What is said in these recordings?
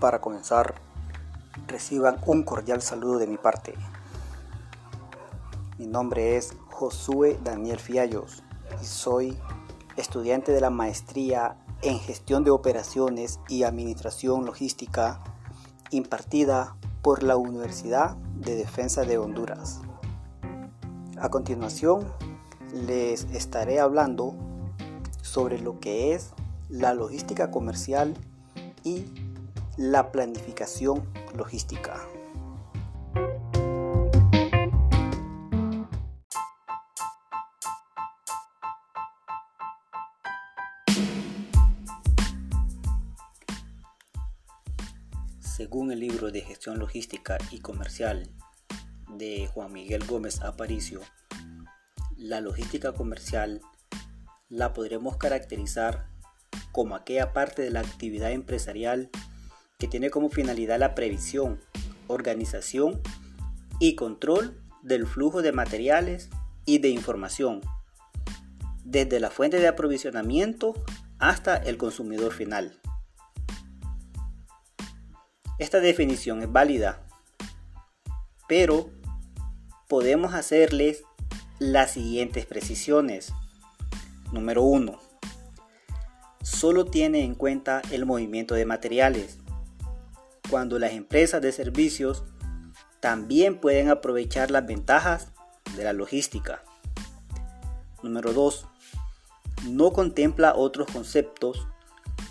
Para comenzar, reciban un cordial saludo de mi parte. Mi nombre es Josué Daniel Fiallos y soy estudiante de la maestría en gestión de operaciones y administración logística impartida por la Universidad de Defensa de Honduras. A continuación, les estaré hablando sobre lo que es la logística comercial y la planificación logística. Según el libro de gestión logística y comercial de Juan Miguel Gómez Aparicio, la logística comercial la podremos caracterizar como aquella parte de la actividad empresarial que tiene como finalidad la previsión, organización y control del flujo de materiales y de información, desde la fuente de aprovisionamiento hasta el consumidor final. Esta definición es válida, pero podemos hacerles las siguientes precisiones. Número 1. Solo tiene en cuenta el movimiento de materiales, cuando las empresas de servicios también pueden aprovechar las ventajas de la logística. Número 2. No contempla otros conceptos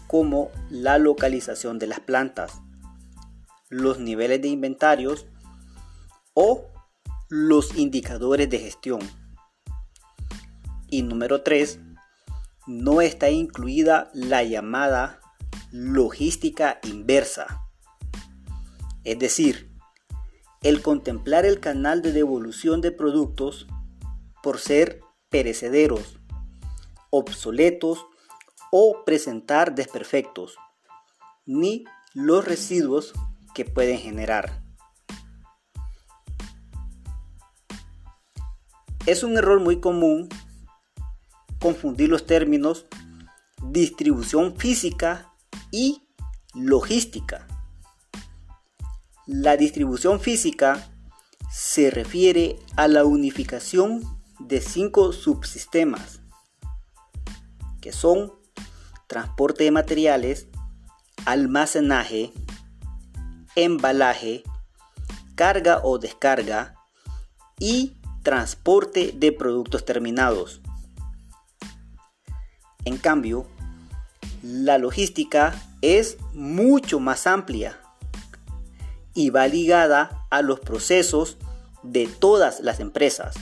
como la localización de las plantas, los niveles de inventarios o los indicadores de gestión. Y número 3, no está incluida la llamada logística inversa. Es decir, el contemplar el canal de devolución de productos por ser perecederos, obsoletos o presentar desperfectos, ni los residuos que pueden generar. Es un error muy común confundir los términos distribución física y logística. La distribución física se refiere a la unificación de cinco subsistemas, que son transporte de materiales, almacenaje, embalaje, carga o descarga y transporte de productos terminados. En cambio, la logística es mucho más amplia y va ligada a los procesos de todas las empresas.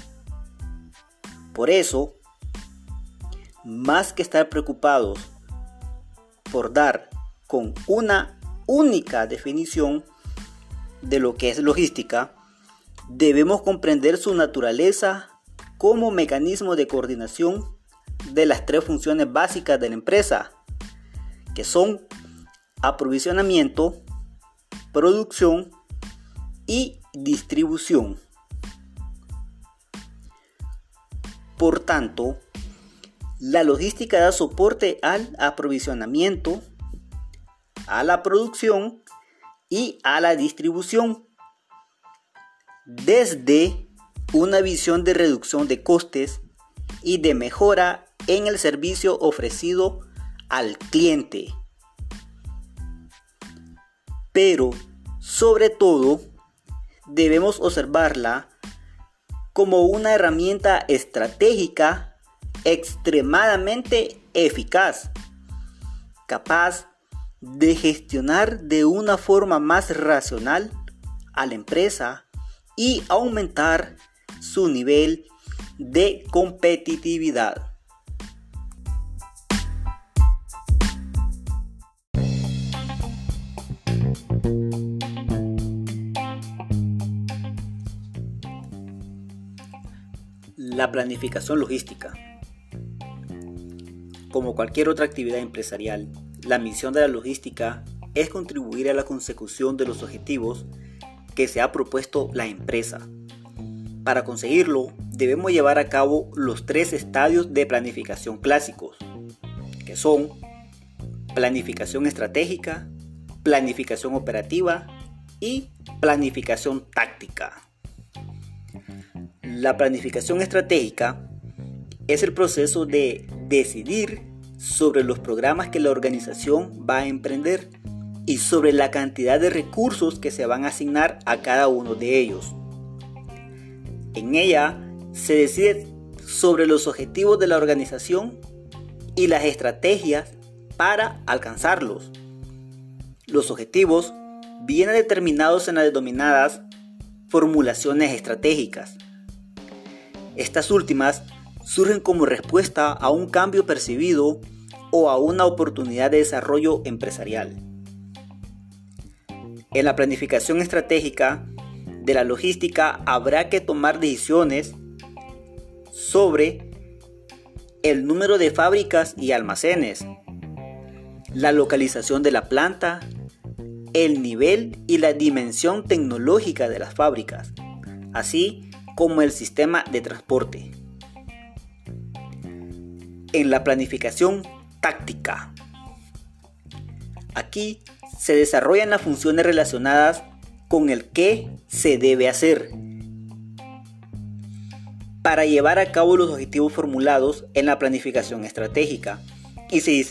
Por eso, más que estar preocupados por dar con una única definición de lo que es logística, debemos comprender su naturaleza como mecanismo de coordinación de las tres funciones básicas de la empresa, que son aprovisionamiento, producción y distribución. Por tanto, la logística da soporte al aprovisionamiento, a la producción y a la distribución. Desde una visión de reducción de costes y de mejora en el servicio ofrecido al cliente. Pero, sobre todo, debemos observarla como una herramienta estratégica extremadamente eficaz, capaz de gestionar de una forma más racional a la empresa y aumentar su nivel de competitividad. La planificación logística. Como cualquier otra actividad empresarial, la misión de la logística es contribuir a la consecución de los objetivos que se ha propuesto la empresa. Para conseguirlo, debemos llevar a cabo los tres estadios de planificación clásicos, que son planificación estratégica, planificación operativa y planificación táctica. La planificación estratégica es el proceso de decidir sobre los programas que la organización va a emprender y sobre la cantidad de recursos que se van a asignar a cada uno de ellos. En ella se decide sobre los objetivos de la organización y las estrategias para alcanzarlos. Los objetivos vienen determinados en las denominadas formulaciones estratégicas. Estas últimas surgen como respuesta a un cambio percibido o a una oportunidad de desarrollo empresarial. En la planificación estratégica de la logística habrá que tomar decisiones sobre el número de fábricas y almacenes, la localización de la planta, el nivel y la dimensión tecnológica de las fábricas, así como el sistema de transporte. En la planificación táctica. Aquí se desarrollan las funciones relacionadas con el qué se debe hacer para llevar a cabo los objetivos formulados en la planificación estratégica y se,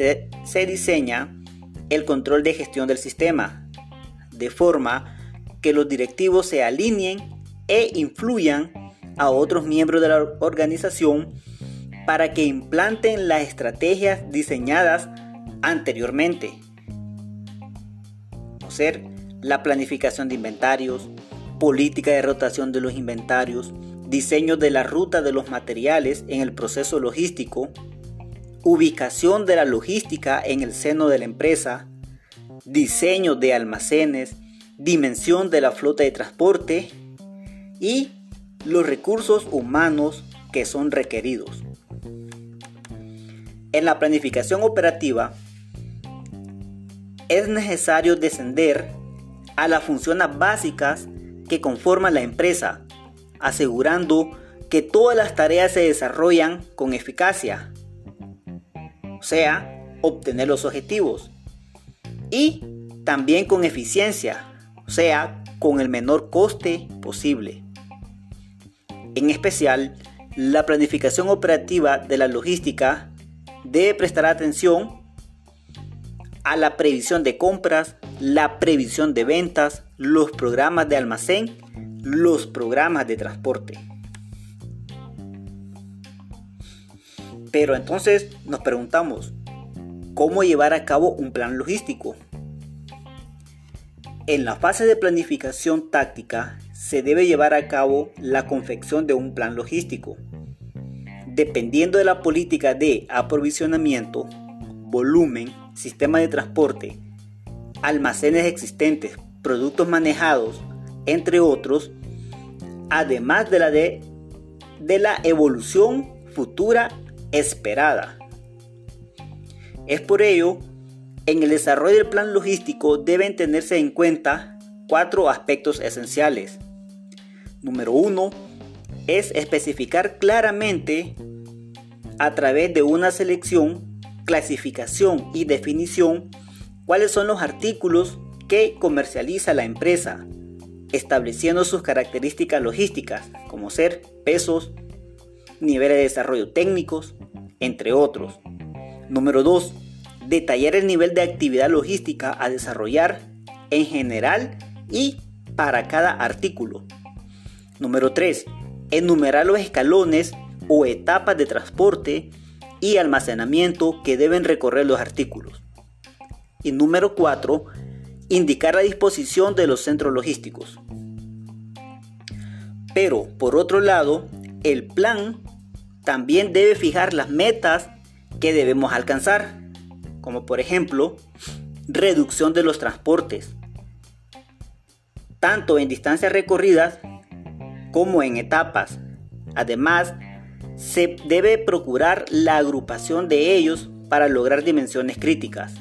se diseña el control de gestión del sistema, de forma que los directivos se alineen e influyan a otros miembros de la organización para que implanten las estrategias diseñadas anteriormente. ser la planificación de inventarios, política de rotación de los inventarios, diseño de la ruta de los materiales en el proceso logístico, ubicación de la logística en el seno de la empresa, diseño de almacenes, dimensión de la flota de transporte y los recursos humanos que son requeridos. En la planificación operativa es necesario descender a las funciones básicas que conforman la empresa, asegurando que todas las tareas se desarrollan con eficacia, o sea, obtener los objetivos, y también con eficiencia, o sea, con el menor coste posible. En especial, la planificación operativa de la logística debe prestar atención a la previsión de compras, la previsión de ventas, los programas de almacén, los programas de transporte. Pero entonces nos preguntamos, ¿cómo llevar a cabo un plan logístico? En la fase de planificación táctica se debe llevar a cabo la confección de un plan logístico Dependiendo de la política de aprovisionamiento, volumen, sistema de transporte, almacenes existentes, productos manejados, entre otros, además de la de, de la evolución futura esperada. Es por ello, en el desarrollo del plan logístico deben tenerse en cuenta cuatro aspectos esenciales. Número uno, es especificar claramente a través de una selección, clasificación y definición cuáles son los artículos que comercializa la empresa, estableciendo sus características logísticas, como ser pesos, niveles de desarrollo técnicos, entre otros. Número 2. Detallar el nivel de actividad logística a desarrollar en general y para cada artículo. Número 3 enumerar los escalones o etapas de transporte y almacenamiento que deben recorrer los artículos. Y número 4, indicar la disposición de los centros logísticos. Pero, por otro lado, el plan también debe fijar las metas que debemos alcanzar, como por ejemplo, reducción de los transportes, tanto en distancias recorridas como en etapas. Además, se debe procurar la agrupación de ellos para lograr dimensiones críticas.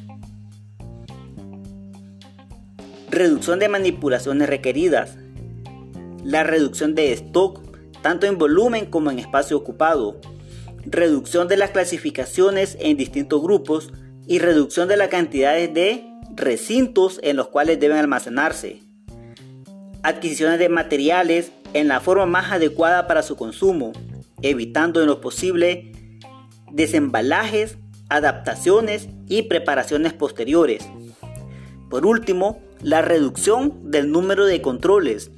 Reducción de manipulaciones requeridas. La reducción de stock, tanto en volumen como en espacio ocupado. Reducción de las clasificaciones en distintos grupos y reducción de las cantidades de recintos en los cuales deben almacenarse, adquisiciones de materiales en la forma más adecuada para su consumo, evitando en lo posible desembalajes, adaptaciones y preparaciones posteriores. Por último, la reducción del número de controles,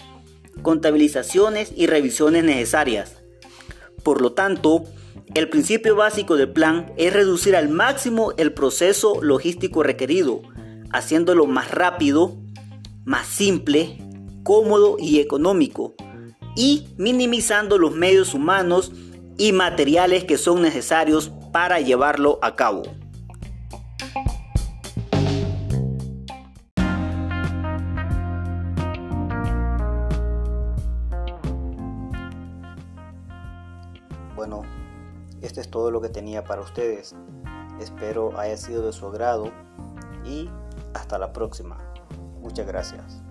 contabilizaciones y revisiones necesarias. Por lo tanto, el principio básico del plan es reducir al máximo el proceso logístico requerido, haciéndolo más rápido, más simple, cómodo y económico, y minimizando los medios humanos y materiales que son necesarios para llevarlo a cabo. Bueno, este es todo lo que tenía para ustedes. Espero haya sido de su agrado y hasta la próxima. Muchas gracias.